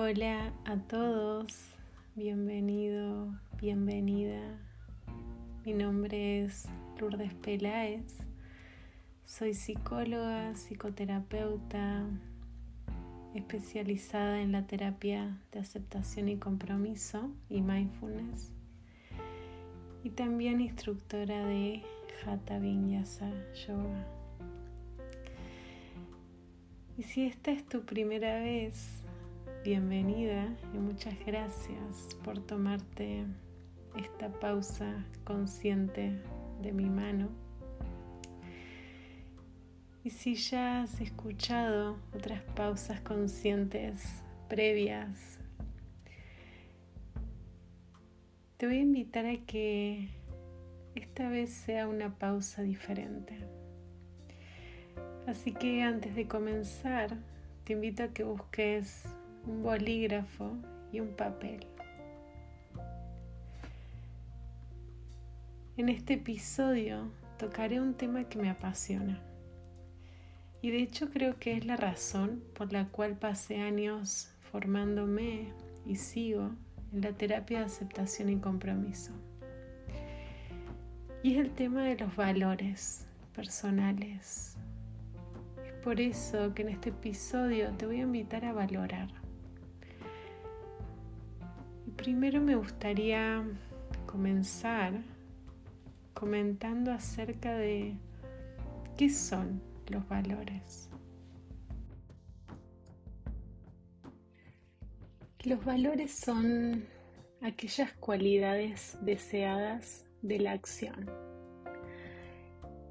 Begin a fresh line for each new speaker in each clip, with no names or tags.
Hola a todos, bienvenido, bienvenida. Mi nombre es Lourdes Peláez, soy psicóloga, psicoterapeuta, especializada en la terapia de aceptación y compromiso y mindfulness y también instructora de Hatha Vinyasa Yoga. Y si esta es tu primera vez, bienvenida y muchas gracias por tomarte esta pausa consciente de mi mano. Y si ya has escuchado otras pausas conscientes previas, te voy a invitar a que esta vez sea una pausa diferente. Así que antes de comenzar, te invito a que busques un bolígrafo y un papel. En este episodio tocaré un tema que me apasiona y de hecho creo que es la razón por la cual pasé años formándome y sigo en la terapia de aceptación y compromiso. Y es el tema de los valores personales. Es por eso que en este episodio te voy a invitar a valorar. Primero me gustaría comenzar comentando acerca de qué son los valores. Los valores son aquellas cualidades deseadas de la acción.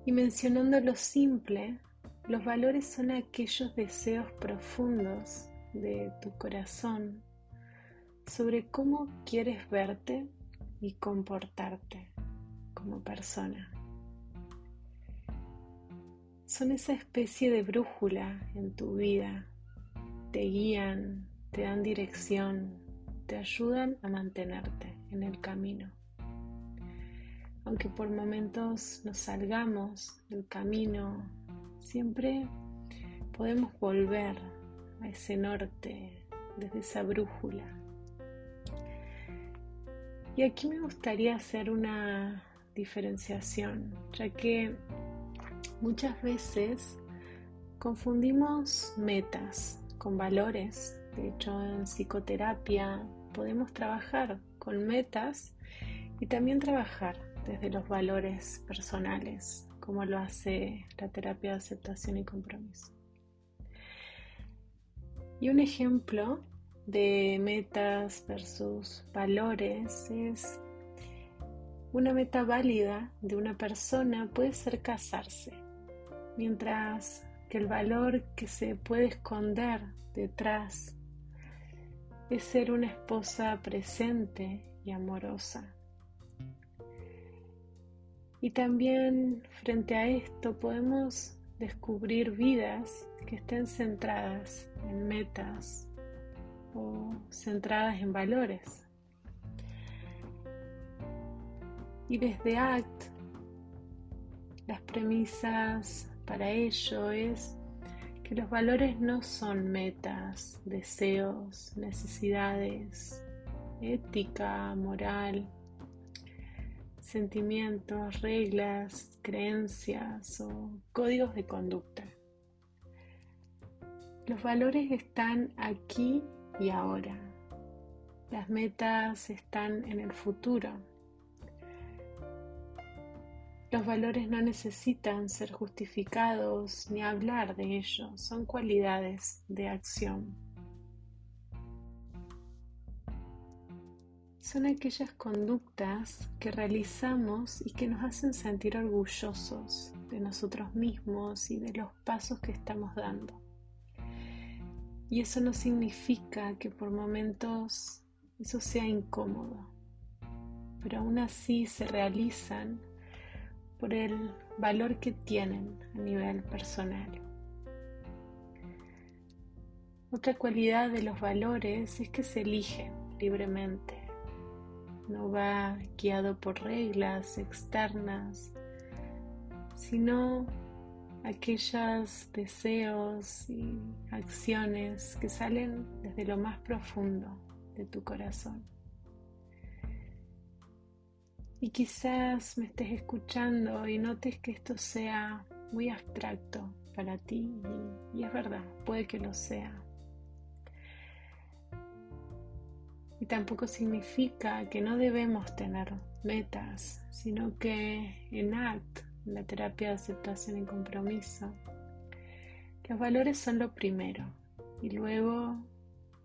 Y mencionando lo simple, los valores son aquellos deseos profundos de tu corazón sobre cómo quieres verte y comportarte como persona. Son esa especie de brújula en tu vida. Te guían, te dan dirección, te ayudan a mantenerte en el camino. Aunque por momentos nos salgamos del camino, siempre podemos volver a ese norte desde esa brújula. Y aquí me gustaría hacer una diferenciación, ya que Muchas veces confundimos metas con valores. De hecho, en psicoterapia podemos trabajar con metas y también trabajar desde los valores personales, como lo hace la terapia de aceptación y compromiso. Y un ejemplo de metas versus valores es una meta válida de una persona puede ser casarse mientras que el valor que se puede esconder detrás es ser una esposa presente y amorosa. Y también frente a esto podemos descubrir vidas que estén centradas en metas centradas en valores. Y desde ACT, las premisas para ello es que los valores no son metas, deseos, necesidades, ética, moral, sentimientos, reglas, creencias o códigos de conducta. Los valores están aquí y ahora. Las metas están en el futuro. Los valores no necesitan ser justificados ni hablar de ellos, son cualidades de acción. Son aquellas conductas que realizamos y que nos hacen sentir orgullosos de nosotros mismos y de los pasos que estamos dando. Y eso no significa que por momentos eso sea incómodo, pero aún así se realizan por el valor que tienen a nivel personal. Otra cualidad de los valores es que se eligen libremente, no va guiado por reglas externas, sino aquellos deseos y acciones que salen desde lo más profundo de tu corazón. Y quizás me estés escuchando y notes que esto sea muy abstracto para ti y, es verdad, puede que lo sea. Y tampoco significa que no debemos tener metas, sino que en ACT, la terapia de aceptación y compromiso, los valores son lo primero y luego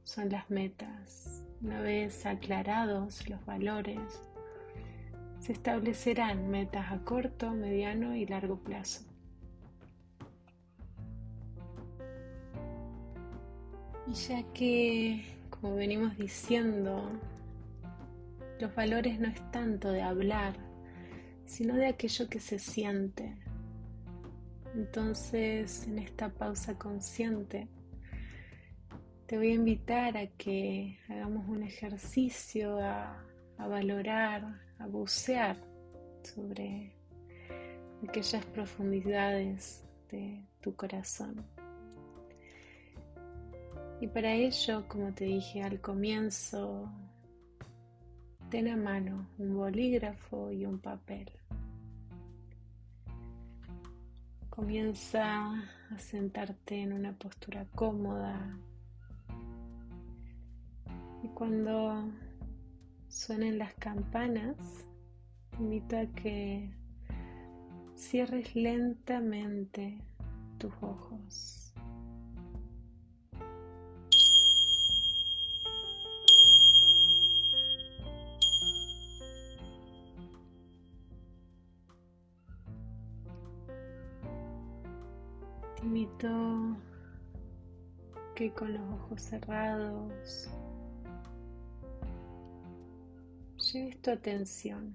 son las metas. Una vez aclarados los valores, se establecerán metas a corto, mediano y largo plazo. Y ya que, como venimos diciendo, los valores no es tanto de hablar, sino de aquello que se siente. Entonces, en esta pausa consciente, te voy a invitar a que hagamos un ejercicio a, a valorar, a bucear sobre aquellas profundidades de tu corazón. Y para ello, como te dije al comienzo, ten a mano un bolígrafo y un papel. Comienza a sentarte en una postura cómoda y cuando suenen las campanas, invito a que cierres lentamente tus ojos. Te invito que con los ojos cerrados Lleves tu atención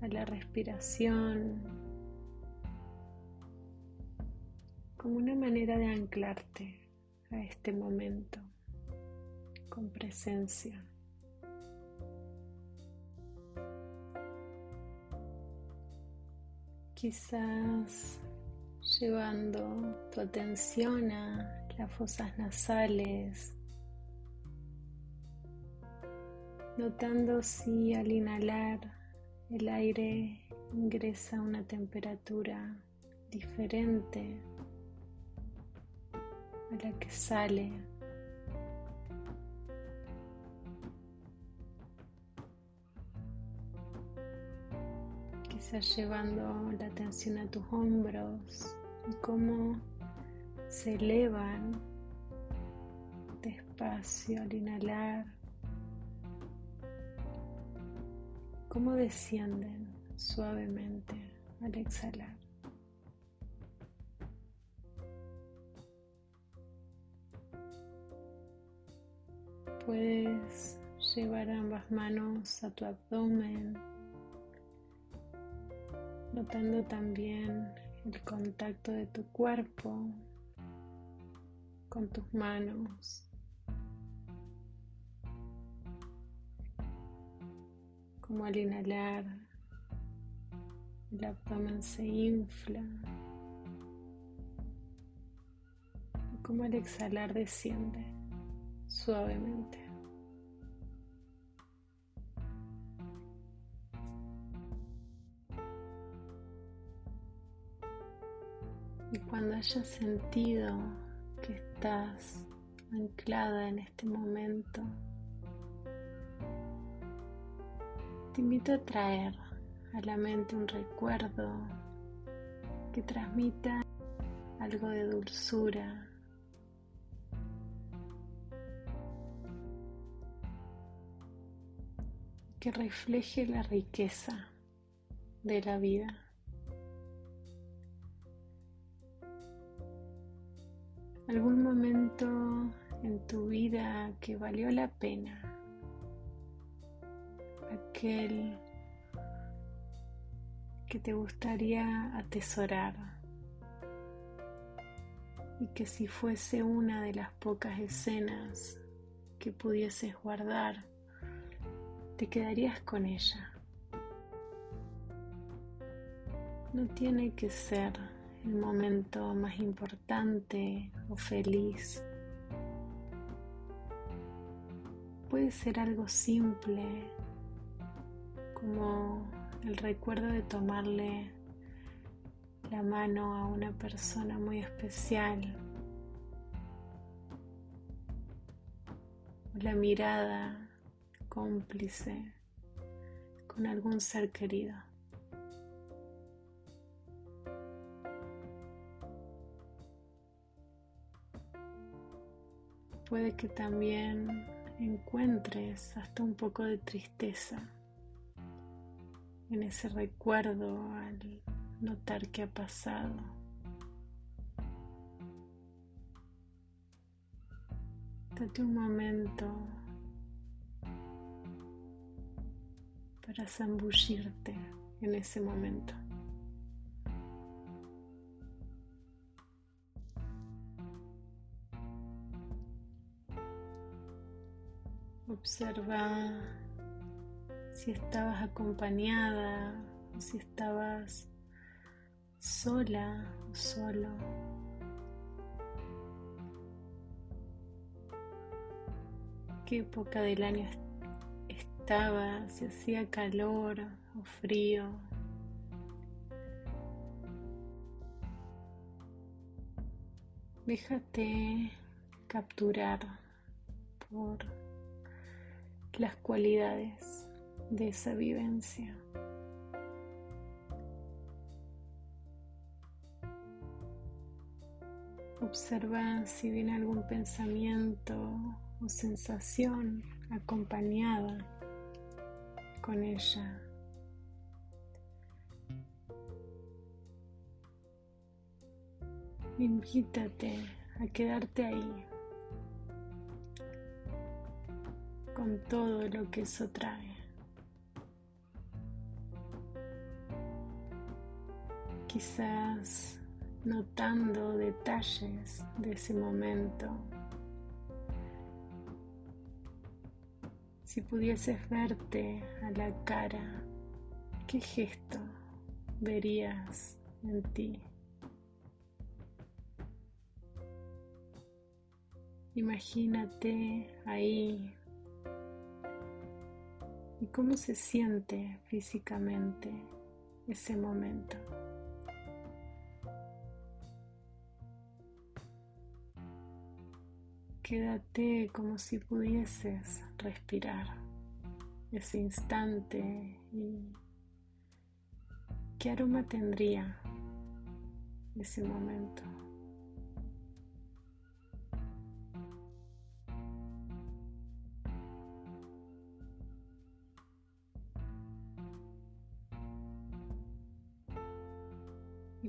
a la respiración como una manera de anclarte a este momento con presencia. Quizás llevando tu atención a las fosas nasales notando si al inhalar el aire ingresa a una temperatura diferente a la que sale. Quizás llevando la atención a tus hombros y cómo se elevan despacio al inhalar cómo descienden suavemente al exhalar. Puedes llevar ambas manos a tu abdomen, notando también el contacto de tu cuerpo con tus manos. como al inhalar el abdomen se infla como al exhalar desciende suavemente. Y cuando hayas sentido que estás anclada en este momento, te invito a traer a la mente un recuerdo que transmita algo de dulzura. que refleje la riqueza de la vida. Algún momento en tu vida que valió la pena aquel que te gustaría atesorar y que si fuese una de las pocas escenas que pudieses guardar, te quedarías con ella. No tiene que ser el momento más importante o feliz. Puede ser algo simple como el recuerdo de tomarle la mano a una persona muy especial la mirada cómplice con algún ser querido. Puede que también encuentres hasta un poco de tristeza en ese recuerdo al notar que ha pasado. Date un momento para zambullirte en ese momento. Observa si estabas acompañada si estabas sola o solo. ¿Qué época del año estaba? Si hacía calor o frío. Déjate capturar por las cualidades de esa vivencia. Observa si viene algún pensamiento o sensación acompañada con ella. Invítate a quedarte ahí con todo lo que eso trae. Quizás notando detalles de ese momento. Si pudieses verte a la cara, ¿qué gesto verías en ti? Imagínate ahí y cómo se siente físicamente ese momento. Quédate como si pudieses respirar ese instante y qué aroma tendría ese momento.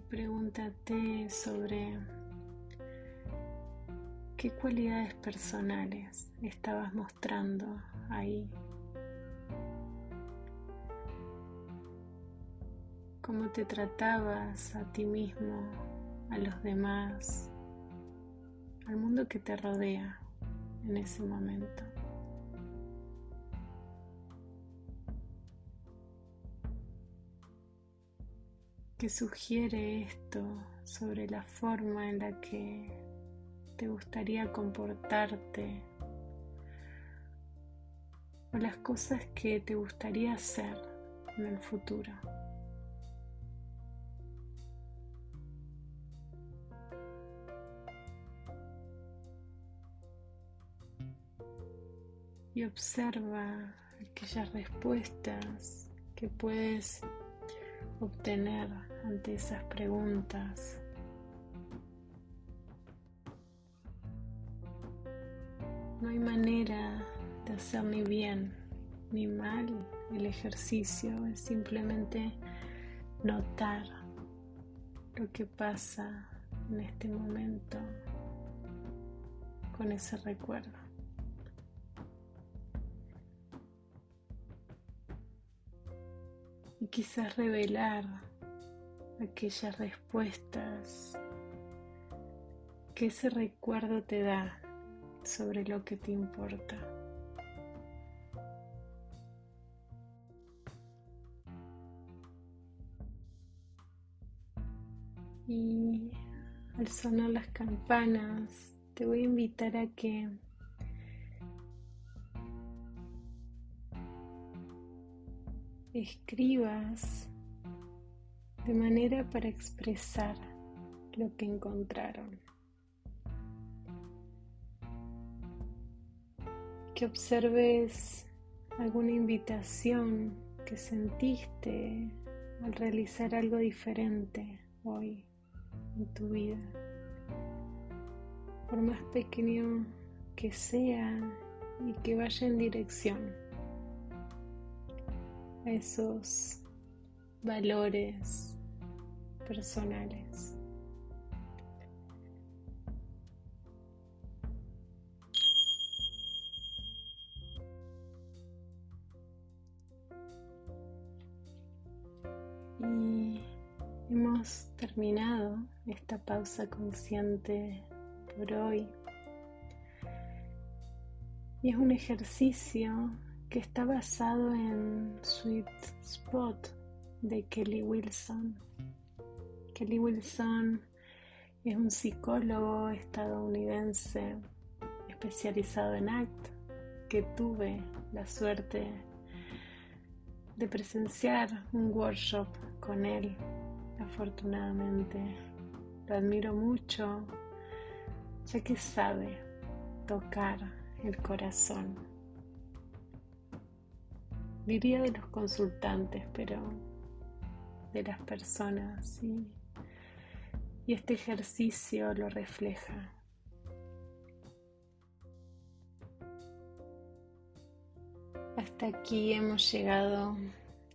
Pregúntate sobre ¿Qué cualidades personales estabas mostrando ahí? ¿Cómo te tratabas a ti mismo, a los demás, al mundo que te rodea en ese momento? ¿Qué sugiere esto sobre la forma en la que te gustaría comportarte o las cosas que te gustaría hacer en el futuro. Y observa aquellas respuestas que puedes obtener ante esas preguntas. No hay manera de hacer ni bien ni mal el ejercicio, es simplemente notar lo que pasa en este momento con ese recuerdo. Y quizás revelar aquellas respuestas que ese recuerdo te da sobre lo que te importa. Y al sonar las campanas, te voy a invitar a que escribas de manera para expresar lo que encontraron. Que observes alguna invitación que sentiste al realizar algo diferente hoy en tu vida. Por más pequeño que sea y que vaya en dirección a esos valores personales. Y hemos terminado esta pausa consciente por hoy. Y es un ejercicio que está basado en Sweet Spot de Kelly Wilson. Kelly Wilson es un psicólogo estadounidense especializado en ACT que tuve la suerte de presenciar un workshop con él, afortunadamente. Lo admiro mucho, ya que sabe tocar el corazón. Diría de los consultantes, pero de las personas, y este ejercicio lo refleja. Hasta aquí hemos llegado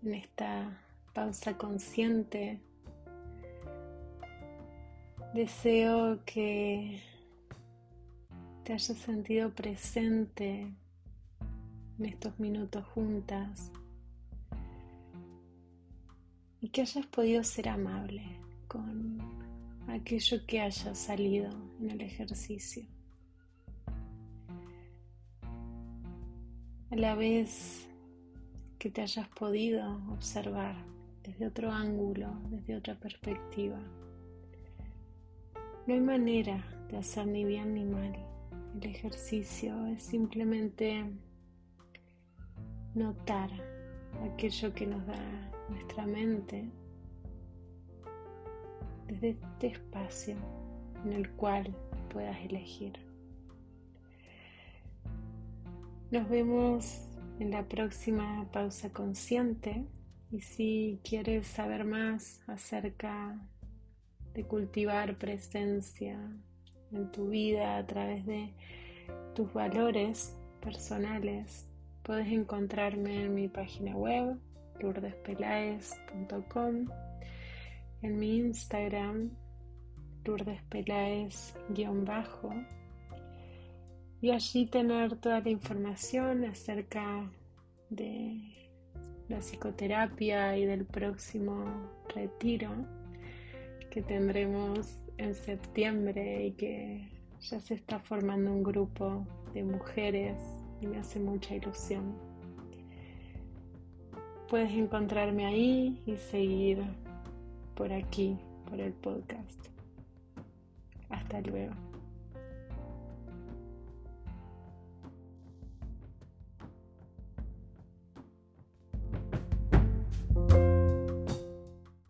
en esta pausa consciente. Deseo que te hayas sentido presente en estos minutos juntas y que hayas podido ser amable con aquello que haya salido en el ejercicio. a la vez que te hayas podido observar desde otro ángulo, desde otra perspectiva. No hay manera de hacer ni bien ni mal. El ejercicio es simplemente notar aquello que nos da nuestra mente desde este espacio en el cual puedas elegir. Nos vemos en la próxima pausa consciente y si quieres saber más acerca de cultivar presencia en tu vida a través de tus valores personales, puedes encontrarme en mi página web lourdespelaez.com, en mi Instagram lourdespelaez-bajo y allí tener toda la información acerca de la psicoterapia y del próximo retiro que tendremos en septiembre y que ya se está formando un grupo de mujeres y me hace mucha ilusión. Puedes encontrarme ahí y seguir por aquí, por el podcast. Hasta luego.